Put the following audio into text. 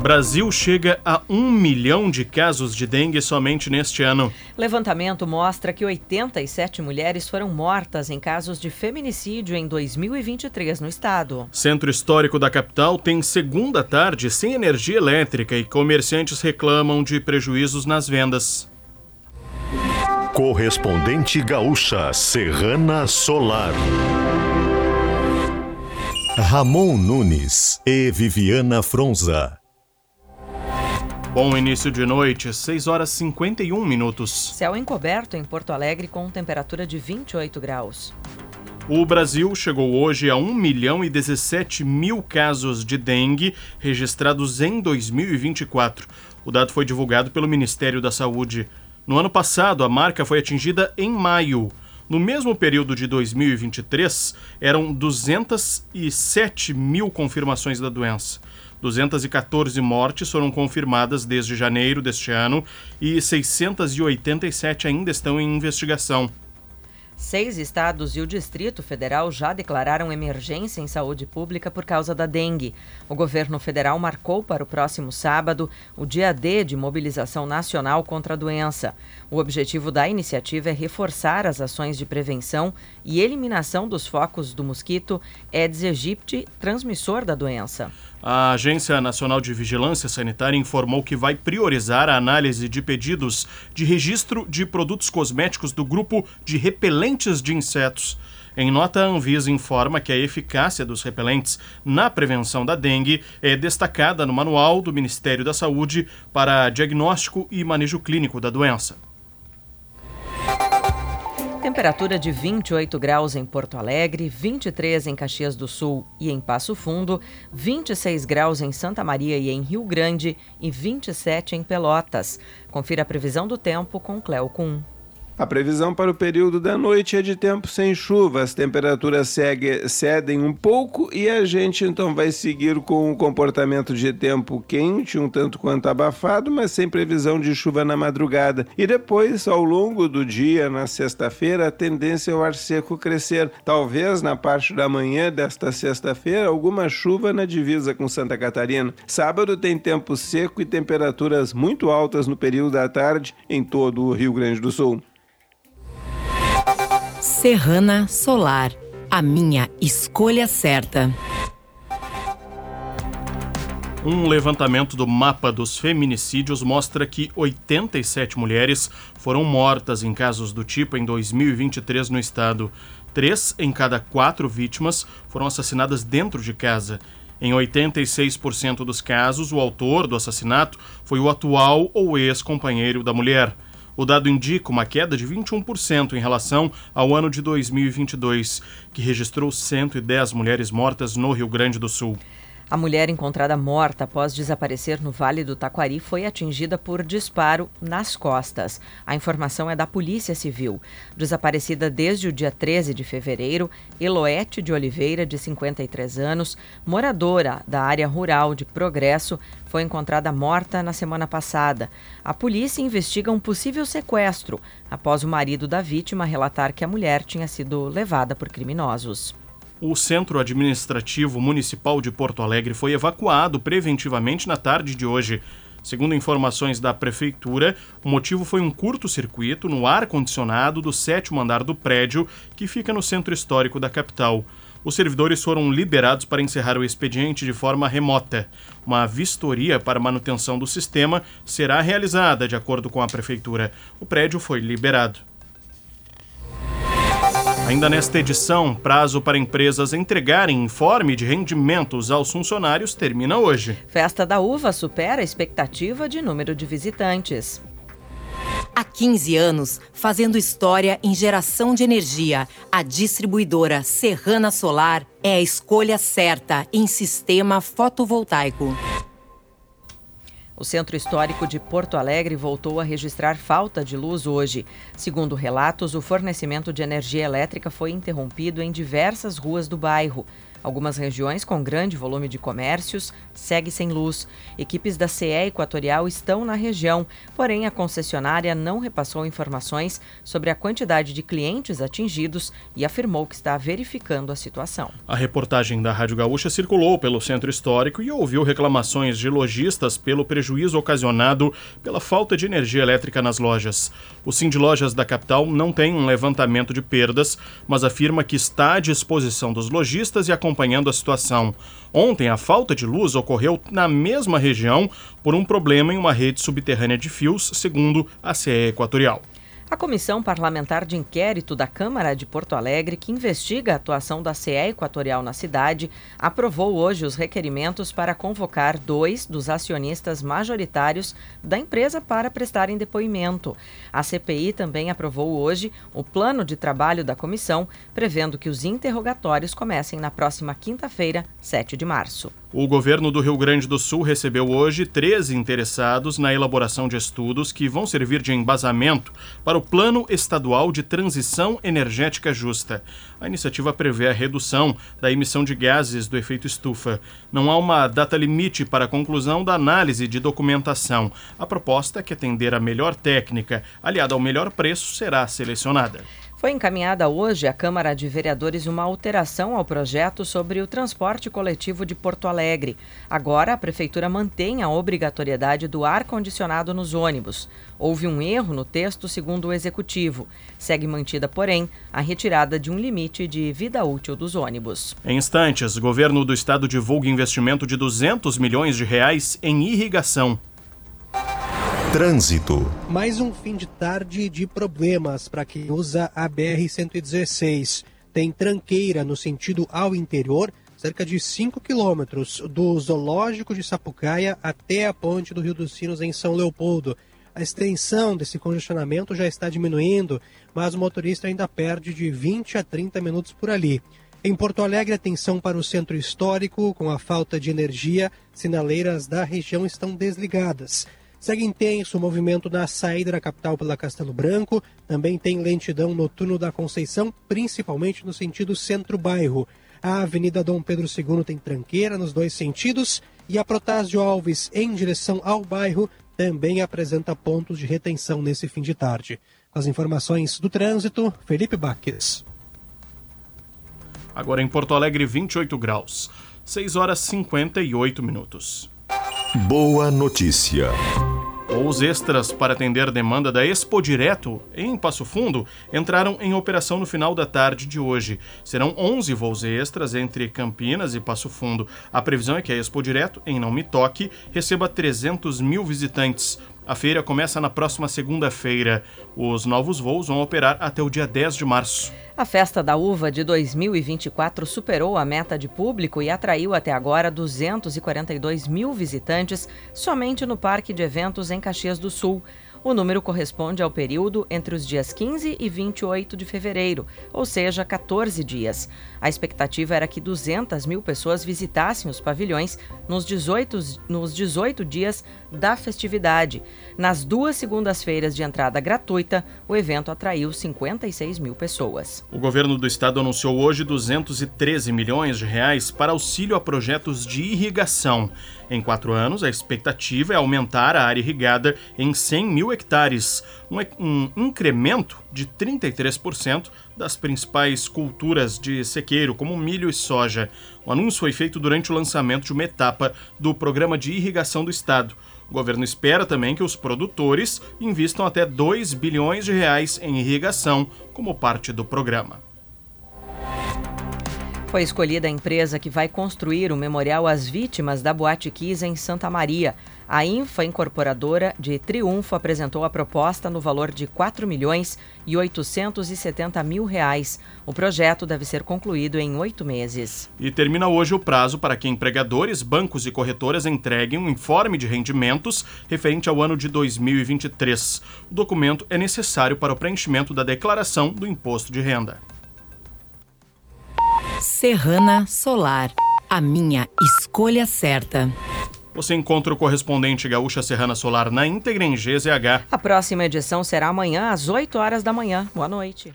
Brasil chega a um milhão de casos de dengue somente neste ano. Levantamento mostra que 87 mulheres foram mortas em casos de feminicídio em 2023 no estado. Centro histórico da capital tem segunda tarde sem energia elétrica e comerciantes reclamam de prejuízos nas vendas. Correspondente gaúcha Serrana Solar. Ramon Nunes e Viviana Fronza. Bom início de noite, 6 horas 51 minutos. Céu encoberto em Porto Alegre com temperatura de 28 graus. O Brasil chegou hoje a 1 milhão e 17 mil casos de dengue registrados em 2024. O dado foi divulgado pelo Ministério da Saúde. No ano passado, a marca foi atingida em maio. No mesmo período de 2023, eram 207 mil confirmações da doença. 214 mortes foram confirmadas desde janeiro deste ano e 687 ainda estão em investigação. Seis estados e o Distrito Federal já declararam emergência em saúde pública por causa da dengue. O governo federal marcou para o próximo sábado o dia D de mobilização nacional contra a doença. O objetivo da iniciativa é reforçar as ações de prevenção e eliminação dos focos do mosquito Aedes aegypti, transmissor da doença. A Agência Nacional de Vigilância Sanitária informou que vai priorizar a análise de pedidos de registro de produtos cosméticos do grupo de repelentes de insetos. Em nota, a Anvisa informa que a eficácia dos repelentes na prevenção da dengue é destacada no manual do Ministério da Saúde para diagnóstico e manejo clínico da doença. Temperatura de 28 graus em Porto Alegre, 23 em Caxias do Sul e em Passo Fundo, 26 graus em Santa Maria e em Rio Grande e 27 em Pelotas. Confira a previsão do tempo com Cleo Kuhn. A previsão para o período da noite é de tempo sem chuva. As temperaturas segue, cedem um pouco e a gente então vai seguir com um comportamento de tempo quente, um tanto quanto abafado, mas sem previsão de chuva na madrugada. E depois, ao longo do dia, na sexta-feira, a tendência é o ar seco crescer. Talvez na parte da manhã desta sexta-feira, alguma chuva na divisa com Santa Catarina. Sábado tem tempo seco e temperaturas muito altas no período da tarde em todo o Rio Grande do Sul. Serrana Solar, a minha escolha certa. Um levantamento do mapa dos feminicídios mostra que 87 mulheres foram mortas em casos do tipo em 2023 no estado. Três em cada quatro vítimas foram assassinadas dentro de casa. Em 86% dos casos, o autor do assassinato foi o atual ou ex-companheiro da mulher. O dado indica uma queda de 21% em relação ao ano de 2022, que registrou 110 mulheres mortas no Rio Grande do Sul. A mulher encontrada morta após desaparecer no Vale do Taquari foi atingida por disparo nas costas. A informação é da Polícia Civil. Desaparecida desde o dia 13 de fevereiro, Eloete de Oliveira, de 53 anos, moradora da área rural de Progresso, foi encontrada morta na semana passada. A polícia investiga um possível sequestro após o marido da vítima relatar que a mulher tinha sido levada por criminosos. O Centro Administrativo Municipal de Porto Alegre foi evacuado preventivamente na tarde de hoje. Segundo informações da Prefeitura, o motivo foi um curto-circuito no ar-condicionado do sétimo andar do prédio que fica no centro histórico da capital. Os servidores foram liberados para encerrar o expediente de forma remota. Uma vistoria para manutenção do sistema será realizada, de acordo com a Prefeitura. O prédio foi liberado. Ainda nesta edição, prazo para empresas entregarem informe de rendimentos aos funcionários termina hoje. Festa da Uva supera a expectativa de número de visitantes. Há 15 anos, fazendo história em geração de energia, a distribuidora Serrana Solar é a escolha certa em sistema fotovoltaico. O Centro Histórico de Porto Alegre voltou a registrar falta de luz hoje. Segundo relatos, o fornecimento de energia elétrica foi interrompido em diversas ruas do bairro. Algumas regiões com grande volume de comércios seguem sem luz. Equipes da CE Equatorial estão na região, porém a concessionária não repassou informações sobre a quantidade de clientes atingidos e afirmou que está verificando a situação. A reportagem da Rádio Gaúcha circulou pelo centro histórico e ouviu reclamações de lojistas pelo prejuízo ocasionado pela falta de energia elétrica nas lojas. O de Lojas da capital não tem um levantamento de perdas, mas afirma que está à disposição dos lojistas e acompanhando a situação. Ontem, a falta de luz ocorreu na mesma região por um problema em uma rede subterrânea de fios, segundo a CE Equatorial. A Comissão Parlamentar de Inquérito da Câmara de Porto Alegre, que investiga a atuação da CE Equatorial na cidade, aprovou hoje os requerimentos para convocar dois dos acionistas majoritários da empresa para prestarem depoimento. A CPI também aprovou hoje o plano de trabalho da comissão, prevendo que os interrogatórios comecem na próxima quinta-feira, 7 de março. O governo do Rio Grande do Sul recebeu hoje 13 interessados na elaboração de estudos que vão servir de embasamento para o Plano Estadual de Transição Energética Justa. A iniciativa prevê a redução da emissão de gases do efeito estufa. Não há uma data limite para a conclusão da análise de documentação. A proposta, que atender a melhor técnica, aliada ao melhor preço, será selecionada. Foi encaminhada hoje à Câmara de Vereadores uma alteração ao projeto sobre o transporte coletivo de Porto Alegre. Agora, a Prefeitura mantém a obrigatoriedade do ar-condicionado nos ônibus. Houve um erro no texto, segundo o Executivo. Segue mantida, porém, a retirada de um limite de vida útil dos ônibus. Em instantes, o governo do estado divulga investimento de 200 milhões de reais em irrigação. Trânsito. Mais um fim de tarde de problemas para quem usa a BR-116. Tem tranqueira no sentido ao interior, cerca de 5 quilômetros do Zoológico de Sapucaia até a ponte do Rio dos Sinos em São Leopoldo. A extensão desse congestionamento já está diminuindo, mas o motorista ainda perde de 20 a 30 minutos por ali. Em Porto Alegre, atenção para o centro histórico, com a falta de energia, sinaleiras da região estão desligadas. Segue intenso o movimento na saída da capital pela Castelo Branco. Também tem lentidão no túnel da Conceição, principalmente no sentido centro-bairro. A Avenida Dom Pedro II tem tranqueira nos dois sentidos e a Protásio Alves, em direção ao bairro, também apresenta pontos de retenção nesse fim de tarde. As informações do trânsito, Felipe Baques. Agora em Porto Alegre, 28 graus, 6 horas 58 minutos. Boa notícia. Voos extras para atender demanda da Expo Direto, em Passo Fundo, entraram em operação no final da tarde de hoje. Serão 11 voos extras entre Campinas e Passo Fundo. A previsão é que a Expo Direto, em Não Me Toque, receba 300 mil visitantes. A feira começa na próxima segunda-feira. Os novos voos vão operar até o dia 10 de março. A Festa da Uva de 2024 superou a meta de público e atraiu até agora 242 mil visitantes somente no Parque de Eventos em Caxias do Sul. O número corresponde ao período entre os dias 15 e 28 de fevereiro, ou seja, 14 dias. A expectativa era que 200 mil pessoas visitassem os pavilhões nos 18, nos 18 dias da festividade. Nas duas segundas-feiras de entrada gratuita, o evento atraiu 56 mil pessoas. O governo do estado anunciou hoje 213 milhões de reais para auxílio a projetos de irrigação. Em quatro anos, a expectativa é aumentar a área irrigada em 100 mil hectares, um, incremento de 33% das principais culturas de sequeiro, como milho e soja. O anúncio foi feito durante o lançamento de uma etapa do Programa de Irrigação do Estado. O governo espera também que os produtores investam até 2 bilhões de reais em irrigação como parte do programa. Foi escolhida a empresa que vai construir o memorial às vítimas da Boate Kiss em Santa Maria. A Infa Incorporadora de Triunfo apresentou a proposta no valor de 4 milhões e 870 mil reais. O projeto deve ser concluído em oito meses. E termina hoje o prazo para que empregadores, bancos e corretoras entreguem um informe de rendimentos referente ao ano de 2023. O documento é necessário para o preenchimento da declaração do imposto de renda. Serrana Solar, a minha escolha certa. Você encontra o correspondente Gaúcha Serrana Solar na íntegra em GZH. A próxima edição será amanhã às 8 horas da manhã. Boa noite.